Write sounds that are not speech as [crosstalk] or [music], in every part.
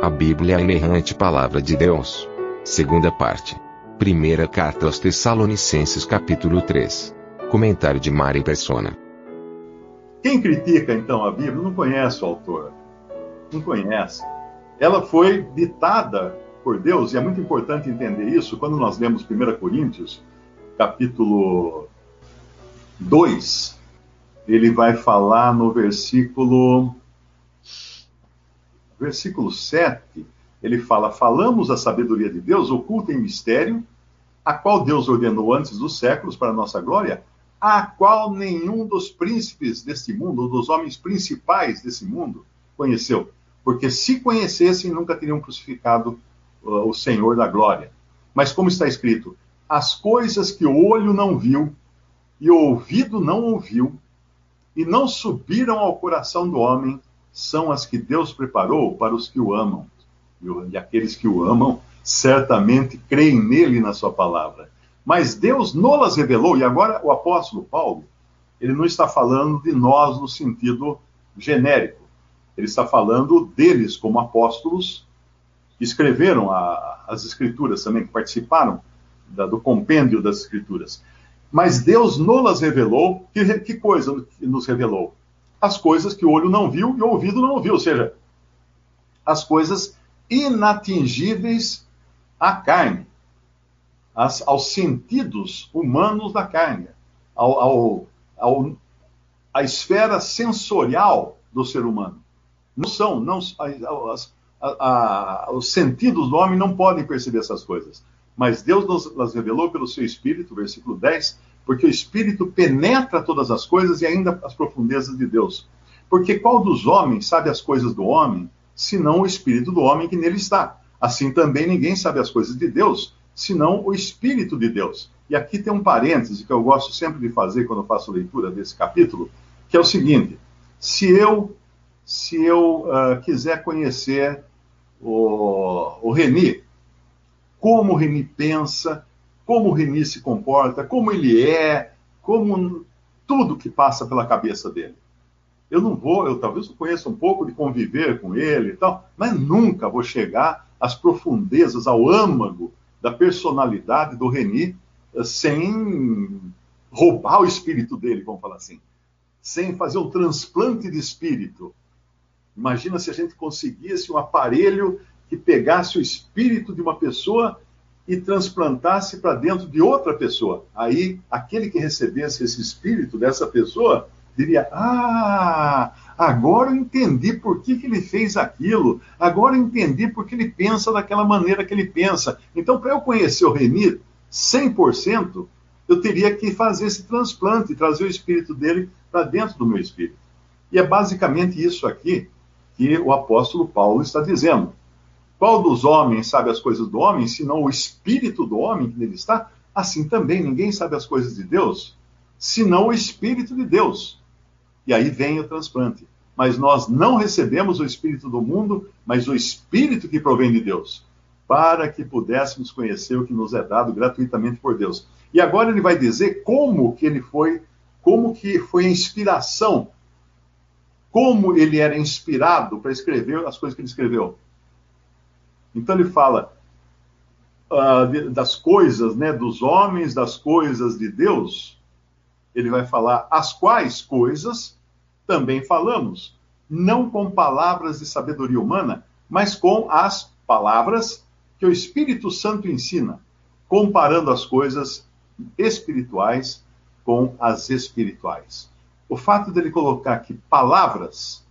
A Bíblia é a inerrante palavra de Deus. Segunda parte. Primeira carta aos Tessalonicenses capítulo 3. Comentário de Mari Persona. Quem critica então a Bíblia não conhece o autor. Não conhece. Ela foi ditada por Deus, e é muito importante entender isso quando nós lemos 1 Coríntios, capítulo 2, ele vai falar no versículo versículo 7, ele fala: Falamos a sabedoria de Deus oculta em mistério, a qual Deus ordenou antes dos séculos para nossa glória, a qual nenhum dos príncipes deste mundo, ou dos homens principais desse mundo, conheceu. Porque se conhecessem, nunca teriam crucificado uh, o Senhor da glória. Mas como está escrito, as coisas que o olho não viu e o ouvido não ouviu e não subiram ao coração do homem, são as que Deus preparou para os que o amam. E aqueles que o amam certamente creem nele na sua palavra. Mas Deus nolas revelou, e agora o apóstolo Paulo, ele não está falando de nós no sentido genérico. Ele está falando deles como apóstolos que escreveram a, as escrituras também, que participaram da, do compêndio das escrituras. Mas Deus nolas revelou. Que, que coisa nos revelou? As coisas que o olho não viu e o ouvido não ouviu, ou seja, as coisas inatingíveis à carne, as, aos sentidos humanos da carne, ao, ao, ao, à esfera sensorial do ser humano. Não são, não, as, a, a, os sentidos do homem não podem perceber essas coisas. Mas Deus nos revelou pelo seu Espírito, versículo 10, porque o Espírito penetra todas as coisas e ainda as profundezas de Deus. Porque qual dos homens sabe as coisas do homem, senão o Espírito do homem que nele está? Assim também ninguém sabe as coisas de Deus, senão o Espírito de Deus. E aqui tem um parêntese que eu gosto sempre de fazer quando faço leitura desse capítulo, que é o seguinte: se eu se eu uh, quiser conhecer o, o Reni, como o Reni pensa, como o Reni se comporta, como ele é, como tudo que passa pela cabeça dele. Eu não vou, eu talvez eu conheça um pouco de conviver com ele e tal, mas nunca vou chegar às profundezas, ao âmago da personalidade do Reni eh, sem roubar o espírito dele, vamos falar assim, sem fazer um transplante de espírito, Imagina se a gente conseguisse um aparelho que pegasse o espírito de uma pessoa e transplantasse para dentro de outra pessoa. Aí, aquele que recebesse esse espírito dessa pessoa diria: Ah, agora eu entendi por que, que ele fez aquilo, agora eu entendi por que ele pensa daquela maneira que ele pensa. Então, para eu conhecer o Reni 100%, eu teria que fazer esse transplante, trazer o espírito dele para dentro do meu espírito. E é basicamente isso aqui que o apóstolo Paulo está dizendo. Qual dos homens sabe as coisas do homem, senão o espírito do homem que nele está? Assim também ninguém sabe as coisas de Deus, senão o espírito de Deus. E aí vem o transplante. Mas nós não recebemos o espírito do mundo, mas o espírito que provém de Deus, para que pudéssemos conhecer o que nos é dado gratuitamente por Deus. E agora ele vai dizer como que ele foi, como que foi a inspiração como ele era inspirado para escrever as coisas que ele escreveu. Então ele fala uh, das coisas, né, dos homens, das coisas de Deus. Ele vai falar as quais coisas também falamos, não com palavras de sabedoria humana, mas com as palavras que o Espírito Santo ensina, comparando as coisas espirituais com as espirituais o fato dele colocar aqui palavras,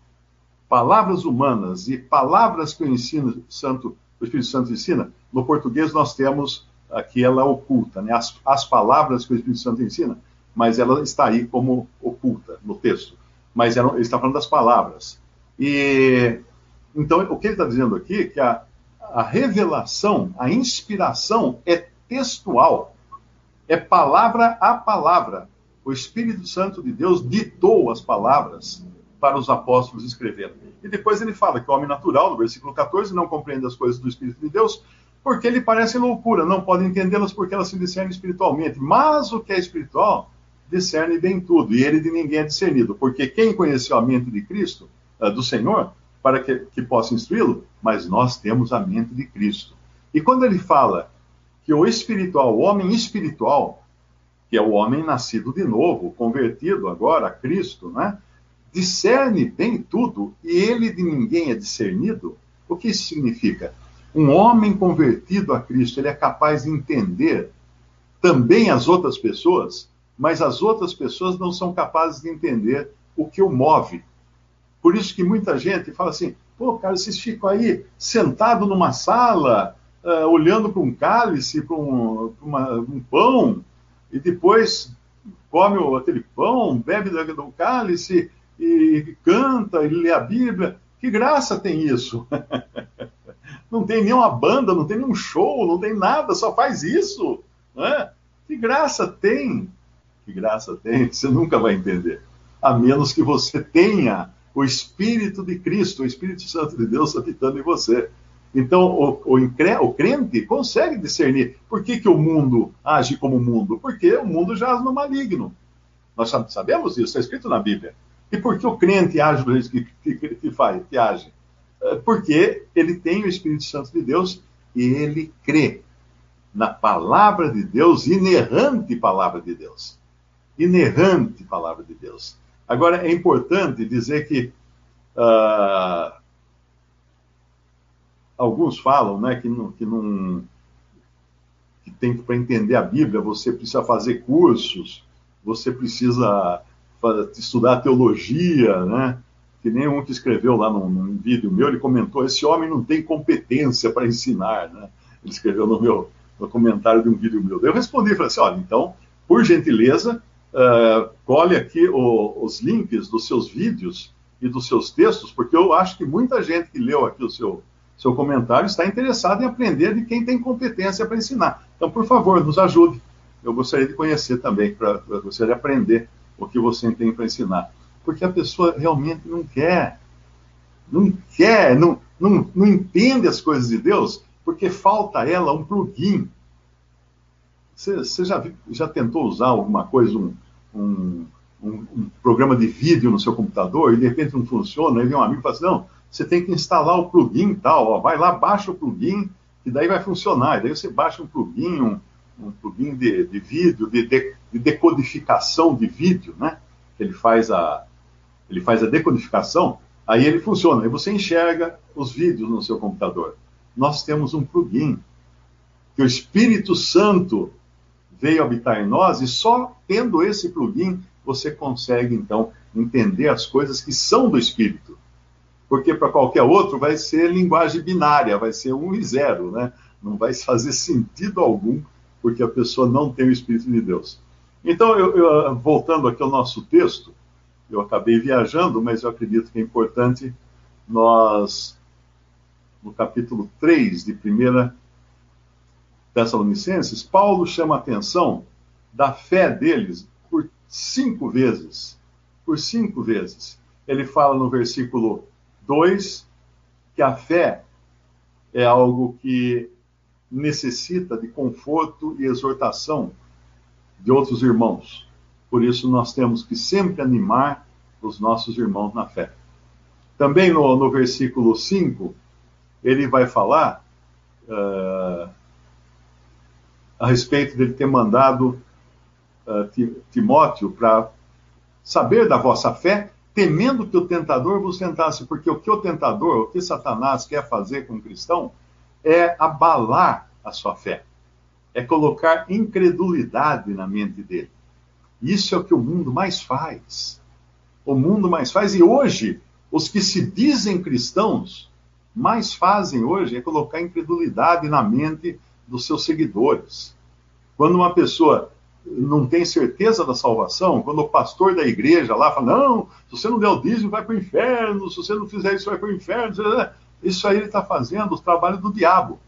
palavras humanas e palavras que o ensino santo, o Espírito Santo ensina, no português nós temos aqui ela oculta, né? as, as palavras que o Espírito Santo ensina, mas ela está aí como oculta no texto. mas era, ele está falando das palavras. E então o que ele está dizendo aqui é que a, a revelação, a inspiração é textual, é palavra a palavra. O Espírito Santo de Deus ditou as palavras para os apóstolos escreverem. E depois ele fala que o homem natural, no versículo 14, não compreende as coisas do Espírito de Deus, porque ele parece loucura, não pode entendê-las porque elas se discernem espiritualmente. Mas o que é espiritual discerne bem tudo, e ele de ninguém é discernido, porque quem conheceu a mente de Cristo, uh, do Senhor, para que, que possa instruí-lo, mas nós temos a mente de Cristo. E quando ele fala que o espiritual, o homem espiritual, que é o homem nascido de novo, convertido agora a Cristo, né? Discerne bem tudo e ele de ninguém é discernido, o que isso significa? Um homem convertido a Cristo, ele é capaz de entender também as outras pessoas, mas as outras pessoas não são capazes de entender o que o move. Por isso que muita gente fala assim: pô, cara, vocês ficam aí sentado numa sala, uh, olhando para um cálice, para um, um, pão, e depois come aquele pão, bebe do cálice, e canta, e lê a Bíblia. Que graça tem isso? [laughs] não tem nenhuma banda, não tem nenhum show, não tem nada, só faz isso. Né? Que graça tem? Que graça tem? [laughs] Você nunca vai entender. A menos que você tenha o Espírito de Cristo, o Espírito Santo de Deus habitando em você. Então, o, o, o, crente consegue discernir por que, que o mundo age como mundo. Porque o mundo jaz no maligno. Nós sabemos isso, está escrito na Bíblia. E por que o crente age do jeito que, que, que faz, que age? É, porque ele tem o Espírito Santo de Deus e ele crê na palavra de Deus, inerrante palavra de Deus. Inerrante palavra de Deus. Agora, é importante dizer que uh, alguns falam né, que, não, que, não, que tem que, para entender a Bíblia, você precisa fazer cursos, você precisa estudar teologia, né? Que nem um que escreveu lá num, num, vídeo meu, ele comentou: esse homem não tem competência para ensinar, né? Ele escreveu no meu no comentário de um vídeo meu. Eu respondi, falei assim: olha, então, por gentileza, uh, colhe aqui o, os links dos seus vídeos e dos seus textos, porque eu acho que muita gente que leu aqui o seu, seu comentário está interessada em aprender de quem tem competência para ensinar. Então, por favor, nos ajude. Eu gostaria de conhecer também, para gostaria de aprender o que você tem para ensinar. Porque a pessoa realmente não quer, não quer, não, não, não entende as coisas de Deus, porque falta a ela um plugin. Você, já, já tentou usar alguma coisa, um, um, um, um, programa de vídeo no seu computador, e de repente não funciona, aí vem um amigo e fala assim, não, você tem que instalar o plugin tal, ó, vai lá, baixa o plugin, e daí vai funcionar. E daí você baixa um plugin, um, um plugin de, de vídeo, de, de, de, decodificação de vídeo, né? Ele faz a, ele faz a decodificação, aí ele funciona, aí você enxerga os vídeos no seu computador. Nós temos um plugin que o Espírito Santo veio habitar em nós e só tendo esse plugin você consegue então entender as coisas que são do Espírito. Porque para qualquer outro vai ser linguagem binária, vai ser um e zero, né? Não vai [laughs] fazer sentido algum porque a pessoa não tem o Espírito de Deus. Então, eu, eu, voltando aqui ao nosso texto, eu acabei viajando, mas eu acredito que é importante nós, no capítulo 3 de 1 Tessalonicenses, Paulo chama a atenção da fé deles por cinco vezes. Por cinco vezes. Ele fala no versículo 2 que a fé é algo que necessita de conforto e exortação de outros irmãos. Por isso, nós temos que sempre animar os nossos irmãos na fé. Também no, no versículo 5, ele vai falar uh, a respeito dele ter mandado uh, Timóteo para saber da vossa fé, temendo que o tentador vos tentasse, porque o que o tentador, o que Satanás quer fazer com o cristão, é abalar a sua fé, é colocar incredulidade na mente dele. Isso é o que o mundo mais faz. O mundo mais faz, e hoje, os que se dizem cristãos, mais fazem hoje é colocar incredulidade na mente dos seus seguidores. Quando uma pessoa não tem certeza da salvação, quando o pastor da igreja lá fala: não, se você não der o dízimo, vai para o inferno, se você não fizer isso, vai para o inferno. Isso aí ele está fazendo o trabalho do diabo.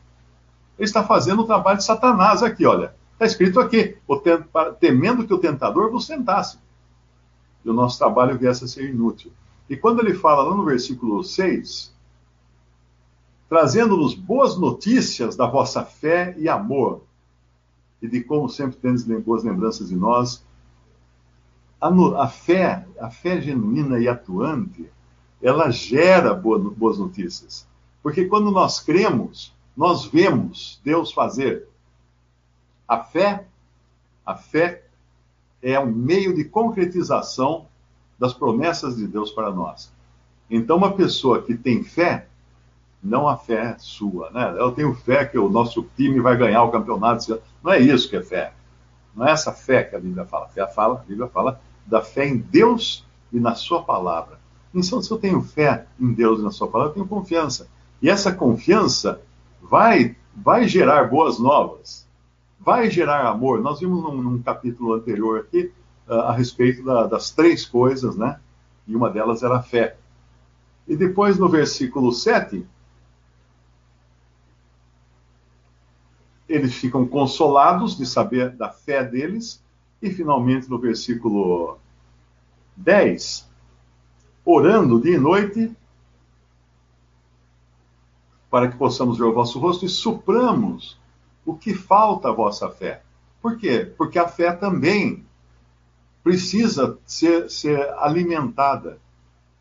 Ele está fazendo o trabalho de Satanás aqui, olha. Está escrito aqui: temendo que o tentador vos tentasse. E o nosso trabalho viesse a ser inútil. E quando ele fala lá no versículo 6, trazendo-nos boas notícias da vossa fé e amor, e de como sempre tendes boas lembranças de nós, a, a, fé, a fé genuína e atuante, ela gera boas notícias. Porque quando nós cremos, nós vemos Deus fazer. A fé, a fé é um meio de concretização das promessas de Deus para nós. Então, uma pessoa que tem fé, não a fé sua, né? Eu tenho fé que o nosso time vai ganhar o campeonato. Não é isso que é fé. Não é essa fé que a Bíblia fala. A, fala, a Bíblia fala da fé em Deus e na Sua palavra. Então, se eu tenho fé em Deus e na Sua palavra, eu tenho confiança. E essa confiança vai, vai gerar boas novas, vai gerar amor. Nós vimos num, num capítulo anterior aqui uh, a respeito da, das três coisas, né? E uma delas era a fé. E depois no versículo 7, eles ficam consolados de saber da fé deles. E finalmente no versículo 10, orando dia e noite, para que possamos ver o vosso rosto e supramos o que falta à vossa fé. Por quê? Porque a fé também precisa ser, ser alimentada,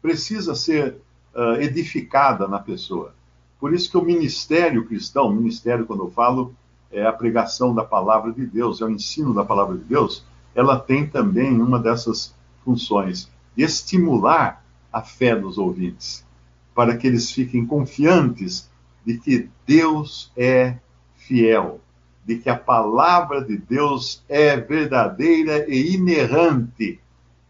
precisa ser uh, edificada na pessoa. Por isso que o ministério cristão, ministério, quando eu falo, é a pregação da palavra de Deus, é o ensino da palavra de Deus, ela tem também uma dessas funções, estimular a fé dos ouvintes, para que eles fiquem confiantes de que Deus é fiel, de que a palavra de Deus é verdadeira e inerrante.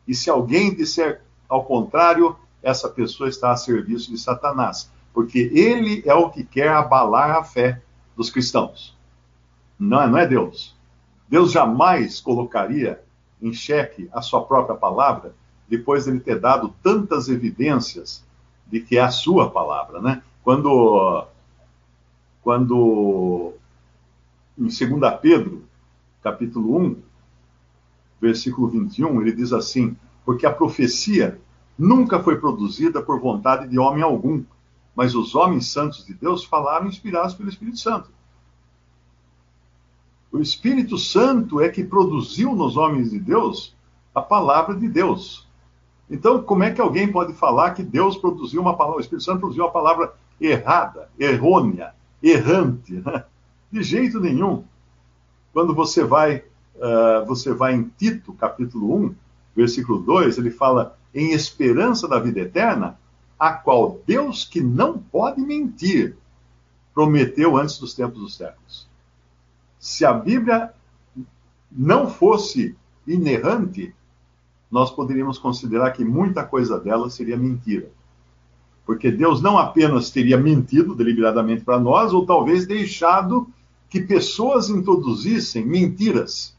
E se alguém disser ao contrário, essa pessoa está a serviço de Satanás, porque ele é o que quer abalar a fé dos cristãos. Não, não é Deus. Deus jamais colocaria em xeque a sua própria palavra depois de ele ter dado tantas evidências de que é a sua palavra, né? Quando quando em 2 Pedro, capítulo 1, versículo 21, ele diz assim: Porque a profecia nunca foi produzida por vontade de homem algum, mas os homens santos de Deus falaram inspirados pelo Espírito Santo. O Espírito Santo é que produziu nos homens de Deus a palavra de Deus. Então, como é que alguém pode falar que Deus produziu uma palavra, o Espírito Santo produziu uma palavra errada, errônea, errante, né? de jeito nenhum. Quando você vai, uh, você vai em Tito, capítulo 1, versículo 2, ele fala em esperança da vida eterna, a qual Deus que não pode mentir, prometeu antes dos tempos dos séculos. Se a Bíblia não fosse inerrante, nós poderíamos considerar que muita coisa dela seria mentira. Porque Deus não apenas teria mentido deliberadamente para nós, ou talvez deixado que pessoas introduzissem mentiras.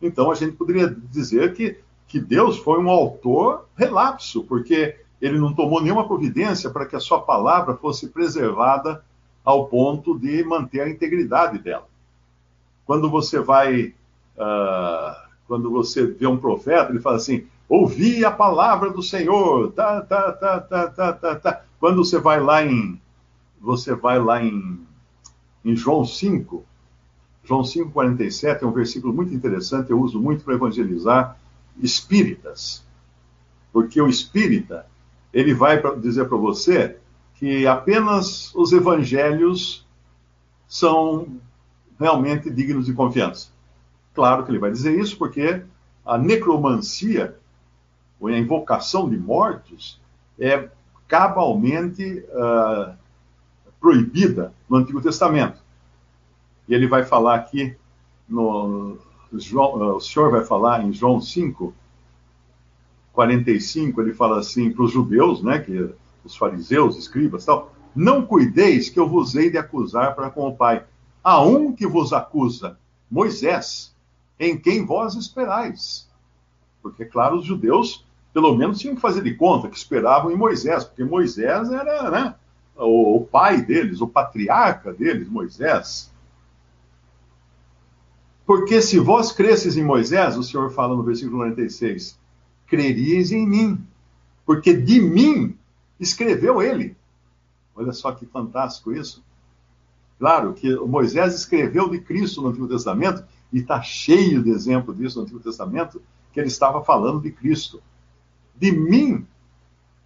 Então a gente poderia dizer que, que Deus foi um autor relapso, porque ele não tomou nenhuma providência para que a sua palavra fosse preservada ao ponto de manter a integridade dela. Quando você vai, uh, quando você vê um profeta, ele fala assim: ouvi a palavra do Senhor, tá, tá, tá, tá, tá, tá, tá. Quando você vai lá em você vai lá em, em João 5, João 5:47 é um versículo muito interessante, eu uso muito para evangelizar espíritas. Porque o espírita, ele vai dizer para você que apenas os evangelhos são realmente dignos de confiança. Claro que ele vai dizer isso porque a necromancia, ou a invocação de mortos, é cabalmente uh, proibida no Antigo Testamento. E ele vai falar aqui, no, João, uh, o senhor vai falar em João 5, 45, ele fala assim para os judeus, né, que os fariseus, escribas tal, não cuideis que eu vos hei de acusar para com o Pai. Há um que vos acusa, Moisés, em quem vós esperais. Porque, claro, os judeus, pelo menos, tinham que fazer de conta que esperavam em Moisés, porque Moisés era né, o, o pai deles, o patriarca deles, Moisés. Porque se vós cresces em Moisés, o Senhor fala no versículo 96, creríeis em mim, porque de mim escreveu ele. Olha só que fantástico isso. Claro que Moisés escreveu de Cristo no Antigo Testamento, e está cheio de exemplo disso no Antigo Testamento, que ele estava falando de Cristo. De mim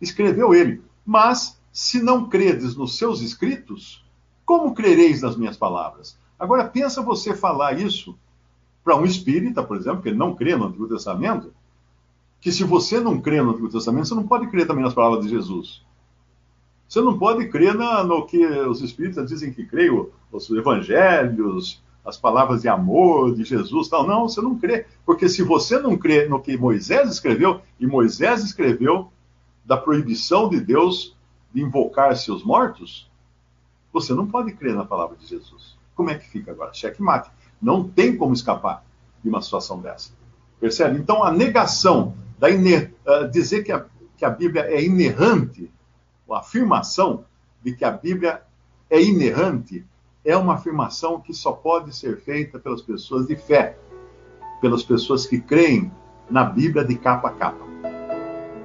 escreveu ele. Mas, se não credes nos seus escritos, como crereis nas minhas palavras? Agora, pensa você falar isso para um espírita, por exemplo, que não crê no Antigo Testamento, que se você não crê no Antigo Testamento, você não pode crer também nas palavras de Jesus. Você não pode crer na, no que os espíritas dizem que creem, os evangelhos, as palavras de amor de Jesus, tal. Não, você não crê, porque se você não crê no que Moisés escreveu, e Moisés escreveu da proibição de Deus de invocar seus mortos, você não pode crer na palavra de Jesus. Como é que fica agora? Cheque mate. Não tem como escapar de uma situação dessa. Percebe? Então, a negação, da iner... uh, dizer que a, que a Bíblia é inerrante, a afirmação de que a Bíblia é inerrante, é uma afirmação que só pode ser feita pelas pessoas de fé, pelas pessoas que creem na Bíblia de capa a capa.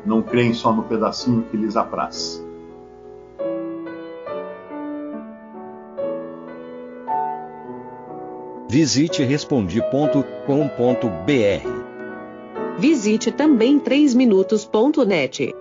Não creem só no pedacinho que lhes apraz. Visite respondi.com.br. Visite também 3minutos.net.